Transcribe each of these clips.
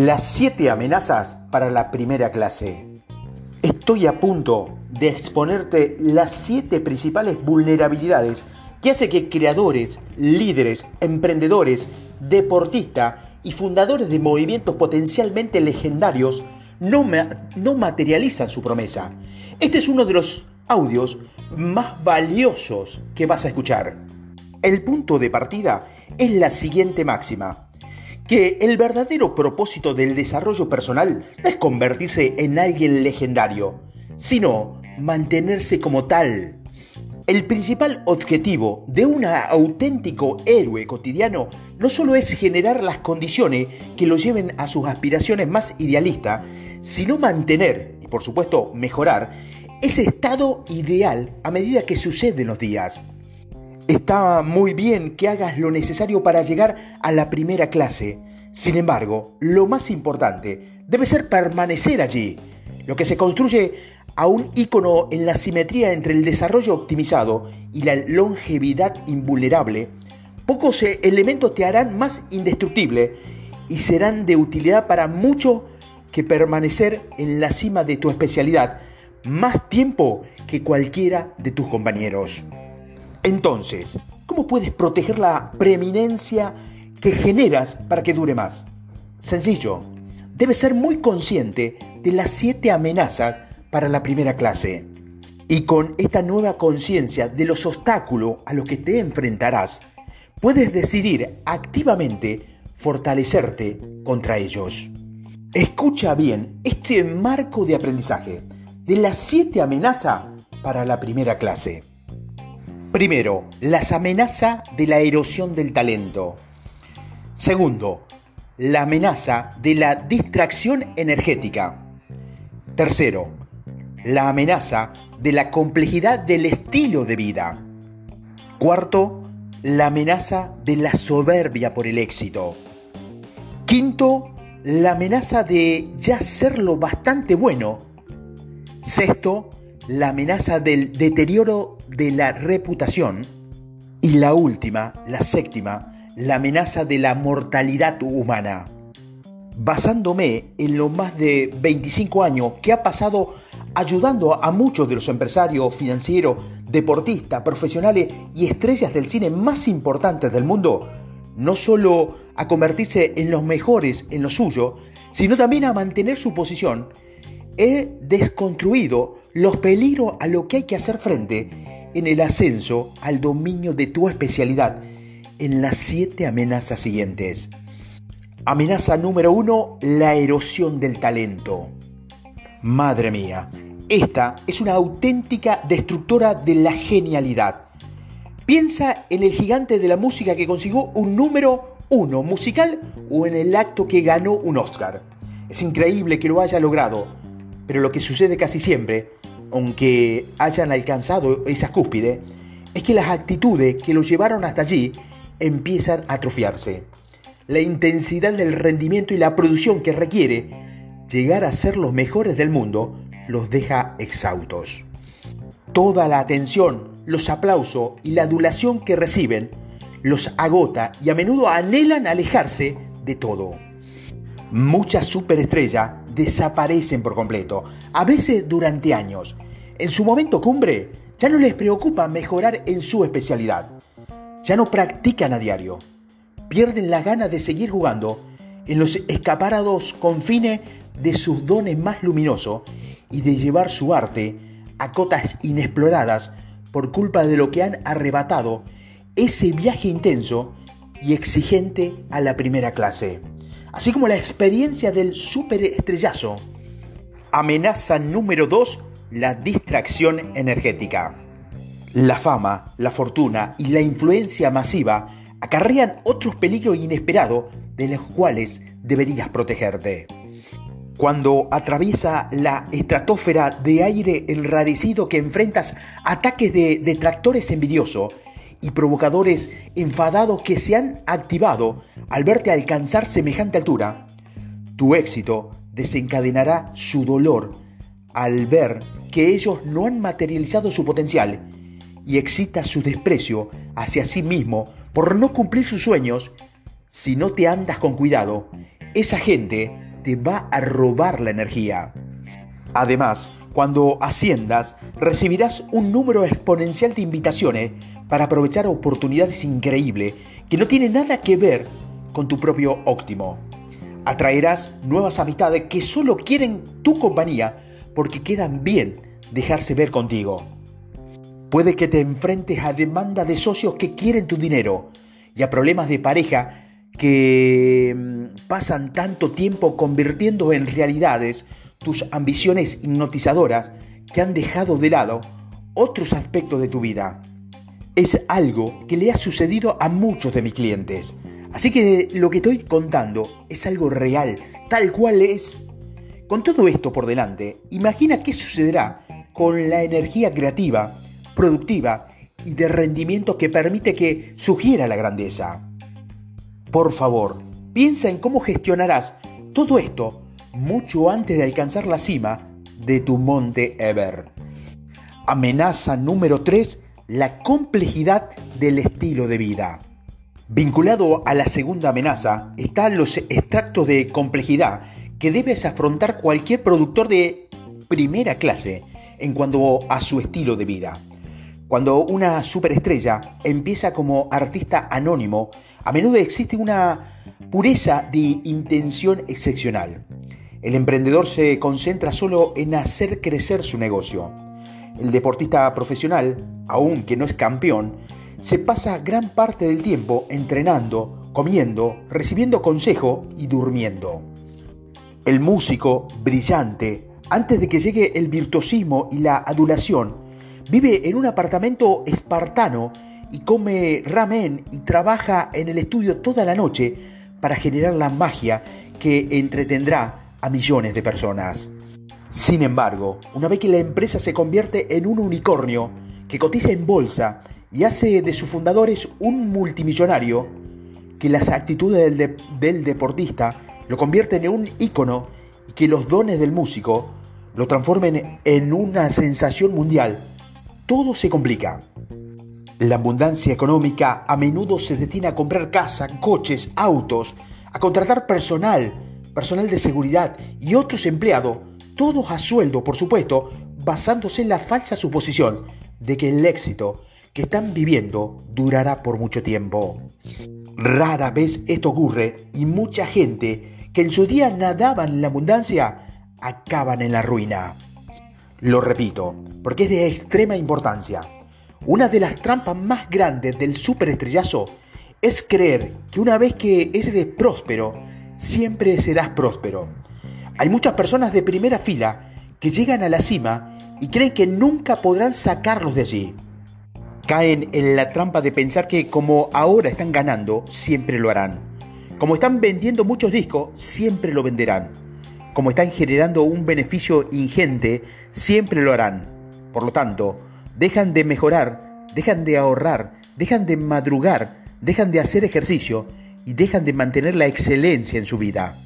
Las siete amenazas para la primera clase. Estoy a punto de exponerte las siete principales vulnerabilidades que hace que creadores, líderes, emprendedores, deportistas y fundadores de movimientos potencialmente legendarios no, no materializan su promesa. Este es uno de los audios más valiosos que vas a escuchar. El punto de partida es la siguiente máxima que el verdadero propósito del desarrollo personal no es convertirse en alguien legendario, sino mantenerse como tal. El principal objetivo de un auténtico héroe cotidiano no solo es generar las condiciones que lo lleven a sus aspiraciones más idealistas, sino mantener y por supuesto mejorar ese estado ideal a medida que suceden los días. Está muy bien que hagas lo necesario para llegar a la primera clase. Sin embargo, lo más importante debe ser permanecer allí, lo que se construye a un ícono en la simetría entre el desarrollo optimizado y la longevidad invulnerable. Pocos eh, elementos te harán más indestructible y serán de utilidad para mucho que permanecer en la cima de tu especialidad más tiempo que cualquiera de tus compañeros. Entonces, ¿cómo puedes proteger la preeminencia que generas para que dure más? Sencillo, debes ser muy consciente de las siete amenazas para la primera clase. Y con esta nueva conciencia de los obstáculos a los que te enfrentarás, puedes decidir activamente fortalecerte contra ellos. Escucha bien este marco de aprendizaje de las siete amenazas para la primera clase. Primero, las amenazas de la erosión del talento. Segundo, la amenaza de la distracción energética. Tercero, la amenaza de la complejidad del estilo de vida. Cuarto, la amenaza de la soberbia por el éxito. Quinto, la amenaza de ya ser lo bastante bueno. Sexto, la amenaza del deterioro de la reputación. Y la última, la séptima, la amenaza de la mortalidad humana. Basándome en los más de 25 años que ha pasado ayudando a muchos de los empresarios financieros, deportistas, profesionales y estrellas del cine más importantes del mundo, no solo a convertirse en los mejores en lo suyo, sino también a mantener su posición he desconstruido los peligros a lo que hay que hacer frente en el ascenso al dominio de tu especialidad en las siete amenazas siguientes. Amenaza número uno, la erosión del talento. Madre mía, esta es una auténtica destructora de la genialidad. Piensa en el gigante de la música que consiguió un número uno musical o en el acto que ganó un Oscar. Es increíble que lo haya logrado, pero lo que sucede casi siempre, aunque hayan alcanzado esa cúspide, es que las actitudes que los llevaron hasta allí empiezan a atrofiarse. La intensidad del rendimiento y la producción que requiere llegar a ser los mejores del mundo los deja exhaustos. Toda la atención, los aplausos y la adulación que reciben los agota y a menudo anhelan alejarse de todo. Muchas superestrellas desaparecen por completo, a veces durante años. En su momento cumbre, ya no les preocupa mejorar en su especialidad. Ya no practican a diario. Pierden la gana de seguir jugando en los escaparados confines de sus dones más luminosos y de llevar su arte a cotas inexploradas por culpa de lo que han arrebatado ese viaje intenso y exigente a la primera clase así como la experiencia del superestrellazo. Amenaza número 2, la distracción energética. La fama, la fortuna y la influencia masiva acarrean otros peligros inesperados de los cuales deberías protegerte. Cuando atraviesa la estratosfera de aire enrarecido que enfrentas ataques de detractores envidiosos y provocadores enfadados que se han activado al verte alcanzar semejante altura, tu éxito desencadenará su dolor al ver que ellos no han materializado su potencial y excita su desprecio hacia sí mismo por no cumplir sus sueños. Si no te andas con cuidado, esa gente te va a robar la energía. Además, cuando asciendas, recibirás un número exponencial de invitaciones para aprovechar oportunidades increíbles que no tienen nada que ver con tu propio óptimo. Atraerás nuevas amistades que solo quieren tu compañía porque quedan bien dejarse ver contigo. Puede que te enfrentes a demanda de socios que quieren tu dinero y a problemas de pareja que mm, pasan tanto tiempo convirtiendo en realidades tus ambiciones hipnotizadoras que han dejado de lado otros aspectos de tu vida. Es algo que le ha sucedido a muchos de mis clientes. Así que lo que estoy contando es algo real, tal cual es. Con todo esto por delante, imagina qué sucederá con la energía creativa, productiva y de rendimiento que permite que sugiera la grandeza. Por favor, piensa en cómo gestionarás todo esto mucho antes de alcanzar la cima de tu monte Ever. Amenaza número 3, la complejidad del estilo de vida. Vinculado a la segunda amenaza están los extractos de complejidad que debes afrontar cualquier productor de primera clase en cuanto a su estilo de vida. Cuando una superestrella empieza como artista anónimo, a menudo existe una pureza de intención excepcional. El emprendedor se concentra solo en hacer crecer su negocio. El deportista profesional, aunque no es campeón, se pasa gran parte del tiempo entrenando, comiendo, recibiendo consejo y durmiendo. El músico brillante, antes de que llegue el virtuosismo y la adulación, vive en un apartamento espartano y come ramen y trabaja en el estudio toda la noche para generar la magia que entretendrá a millones de personas. Sin embargo, una vez que la empresa se convierte en un unicornio que cotiza en bolsa y hace de sus fundadores un multimillonario, que las actitudes del, deportista lo convierten en un ícono y que los dones del músico lo transformen en una sensación mundial, todo se complica. La abundancia económica a menudo se detiene a comprar casa, coches, autos, a contratar personal, personal de seguridad y otros empleados, todos a sueldo, por supuesto, basándose en la falsa suposición de que el éxito que están viviendo durará por mucho tiempo. Rara vez esto ocurre y mucha gente que en su día nadaban en la abundancia acaban en la ruina. Lo repito, porque es de extrema importancia. Una de las trampas más grandes del superestrellazo es creer que una vez que eres próspero, siempre serás próspero. Hay muchas personas de primera fila que llegan a la cima y creen que nunca podrán sacarlos de allí. Caen en la trampa de pensar que como ahora están ganando, siempre lo harán. Como están vendiendo muchos discos, siempre lo venderán. Como están generando un beneficio ingente, siempre lo harán. Por lo tanto, dejan de mejorar, dejan de ahorrar, dejan de madrugar, dejan de hacer ejercicio y dejan de mantener la excelencia en su vida.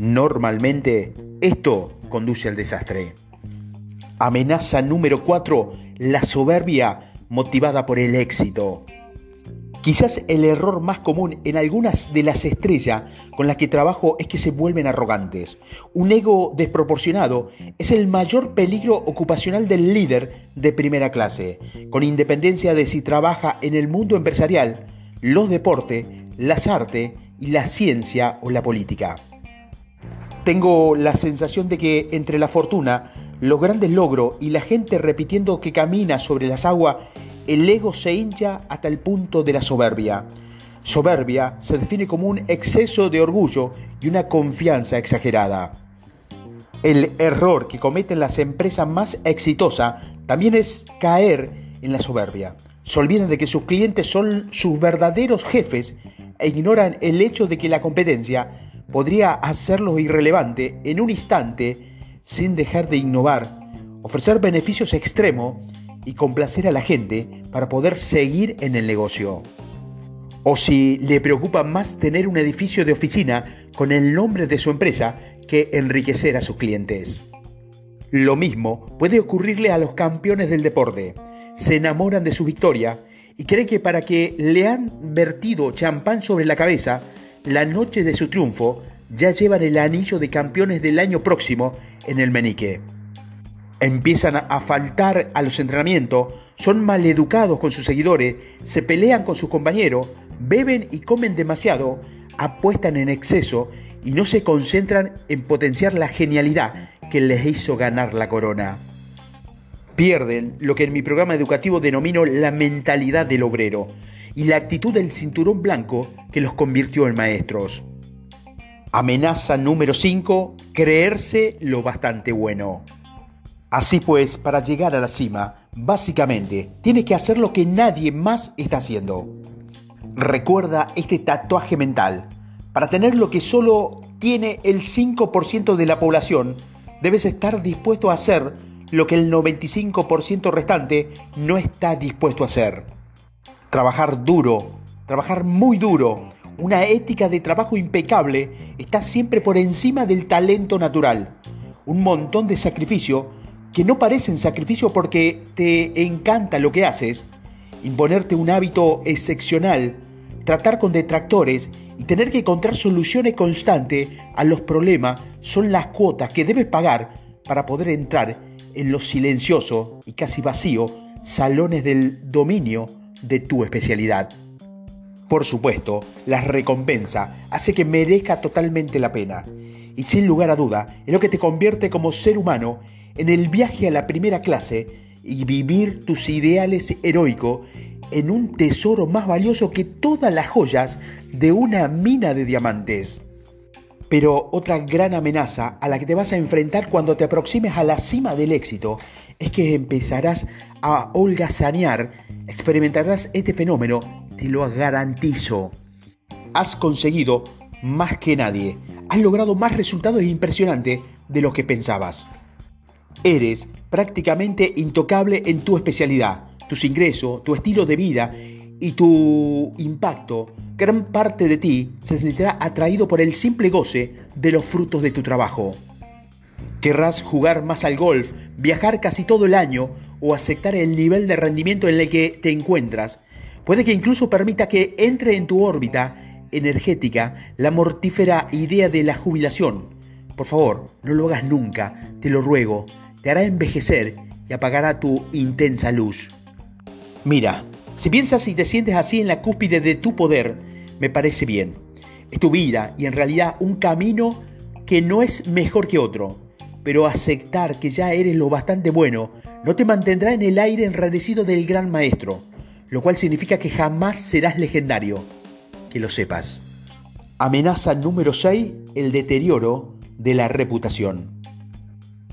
Normalmente esto conduce al desastre. Amenaza número 4, la soberbia motivada por el éxito. Quizás el error más común en algunas de las estrellas con las que trabajo es que se vuelven arrogantes. Un ego desproporcionado es el mayor peligro ocupacional del líder de primera clase, con independencia de si trabaja en el mundo empresarial, los deportes las artes y la ciencia o la política. Tengo la sensación de que entre la fortuna, los grandes logros y la gente repitiendo que camina sobre las aguas, el ego se hincha hasta el punto de la soberbia. Soberbia se define como un exceso de orgullo y una confianza exagerada. El error que cometen las empresas más exitosas también es caer en la soberbia. Se olvidan de que sus clientes son sus verdaderos jefes e ignoran el hecho de que la competencia podría hacerlos irrelevante en un instante sin dejar de innovar, ofrecer beneficios extremos y complacer a la gente para poder seguir en el negocio. O si le preocupa más tener un edificio de oficina con el nombre de su empresa que enriquecer a sus clientes. Lo mismo puede ocurrirle a los campeones del deporte. Se enamoran de su victoria y cree que para que le han vertido champán sobre la cabeza la noche de su triunfo, ya llevan el anillo de campeones del año próximo en el menique. Empiezan a faltar a los entrenamientos, son maleducados con sus seguidores, se pelean con sus compañeros, beben y comen demasiado, apuestan en exceso y no se concentran en potenciar la genialidad que les hizo ganar la corona. Pierden lo que en mi programa educativo denomino la mentalidad del obrero y la actitud del cinturón blanco que los convirtió en maestros. Amenaza número 5, creerse lo bastante bueno. Así pues, para llegar a la cima, básicamente, tienes que hacer lo que nadie más está haciendo. Recuerda este tatuaje mental. Para tener lo que solo tiene el 5% de la población, debes estar dispuesto a hacer lo que el 95% restante no está dispuesto a hacer. Trabajar duro, trabajar muy duro, una ética de trabajo impecable está siempre por encima del talento natural. Un montón de sacrificio que no parecen sacrificio porque te encanta lo que haces, imponerte un hábito excepcional, tratar con detractores y tener que encontrar soluciones constantes a los problemas son las cuotas que debes pagar para poder entrar en los silenciosos y casi vacíos salones del dominio de tu especialidad. Por supuesto, la recompensa hace que merezca totalmente la pena y sin lugar a duda es lo que te convierte como ser humano en el viaje a la primera clase y vivir tus ideales heroicos en un tesoro más valioso que todas las joyas de una mina de diamantes. Pero otra gran amenaza a la que te vas a enfrentar cuando te aproximes a la cima del éxito es que empezarás a holgazanear, experimentarás este fenómeno, te lo garantizo. Has conseguido más que nadie, has logrado más resultados impresionantes de lo que pensabas. Eres prácticamente intocable en tu especialidad, tus ingresos, tu estilo de vida y tu impacto gran parte de ti se sentirá atraído por el simple goce de los frutos de tu trabajo. Querrás jugar más al golf, viajar casi todo el año o aceptar el nivel de rendimiento en el que te encuentras. Puede que incluso permita que entre en tu órbita energética la mortífera idea de la jubilación. Por favor, no lo hagas nunca, te lo ruego. Te hará envejecer y apagará tu intensa luz. Mira, si piensas y te sientes así en la cúspide de tu poder, me parece bien. Es tu vida y en realidad un camino que no es mejor que otro. Pero aceptar que ya eres lo bastante bueno no te mantendrá en el aire enrarecido del gran maestro, lo cual significa que jamás serás legendario. Que lo sepas. Amenaza número 6, el deterioro de la reputación.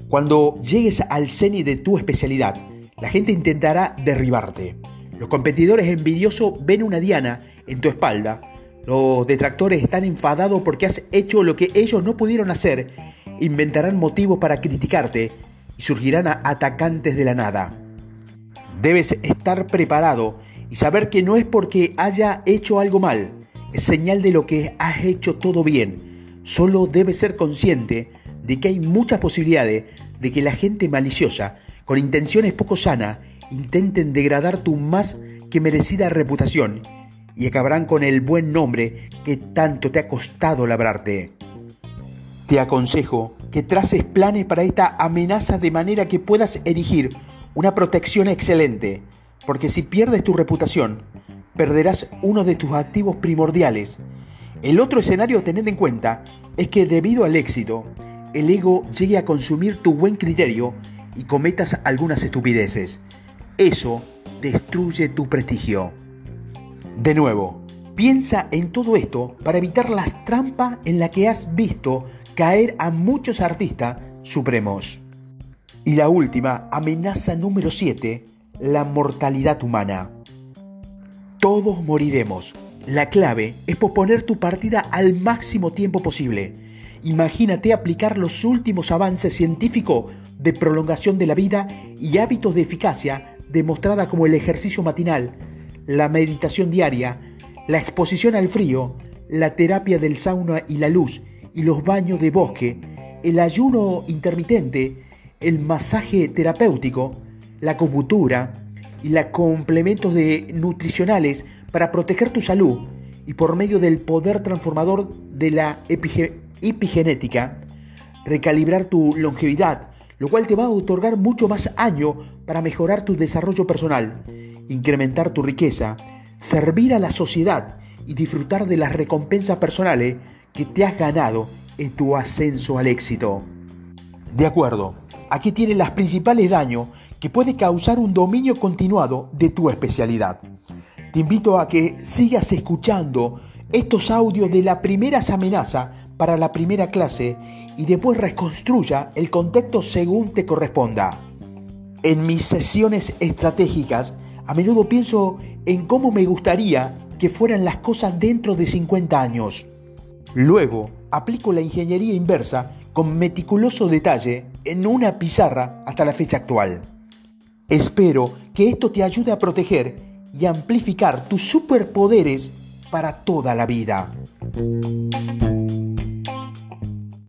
Cuando llegues al ceni de tu especialidad, la gente intentará derribarte. Los competidores envidiosos ven una diana en tu espalda los detractores están enfadados porque has hecho lo que ellos no pudieron hacer, inventarán motivos para criticarte y surgirán atacantes de la nada. Debes estar preparado y saber que no es porque haya hecho algo mal, es señal de lo que has hecho todo bien. Solo debes ser consciente de que hay muchas posibilidades de que la gente maliciosa, con intenciones poco sanas, intenten degradar tu más que merecida reputación y acabarán con el buen nombre que tanto te ha costado labrarte. Te aconsejo que traces planes para esta amenaza de manera que puedas erigir una protección excelente, porque si pierdes tu reputación, perderás uno de tus activos primordiales. El otro escenario a tener en cuenta es que debido al éxito, el ego llegue a consumir tu buen criterio y cometas algunas estupideces. Eso destruye tu prestigio. De nuevo, piensa en todo esto para evitar las trampas en las que has visto caer a muchos artistas supremos. Y la última, amenaza número 7, la mortalidad humana. Todos moriremos. La clave es posponer tu partida al máximo tiempo posible. Imagínate aplicar los últimos avances científicos de prolongación de la vida y hábitos de eficacia demostrada como el ejercicio matinal, la meditación diaria, la exposición al frío, la terapia del sauna y la luz y los baños de bosque, el ayuno intermitente, el masaje terapéutico, la acupuntura y los complementos de nutricionales para proteger tu salud y por medio del poder transformador de la epigenética, recalibrar tu longevidad, lo cual te va a otorgar mucho más año para mejorar tu desarrollo personal, incrementar tu riqueza, servir a la sociedad y disfrutar de las recompensas personales que te has ganado en tu ascenso al éxito. De acuerdo, aquí tienes las principales daños que puede causar un dominio continuado de tu especialidad. Te invito a que sigas escuchando estos audios de la primera amenaza para la primera clase y después reconstruya el contexto según te corresponda. En mis sesiones estratégicas, a menudo pienso en cómo me gustaría que fueran las cosas dentro de 50 años. Luego, aplico la ingeniería inversa con meticuloso detalle en una pizarra hasta la fecha actual. Espero que esto te ayude a proteger y amplificar tus superpoderes para toda la vida.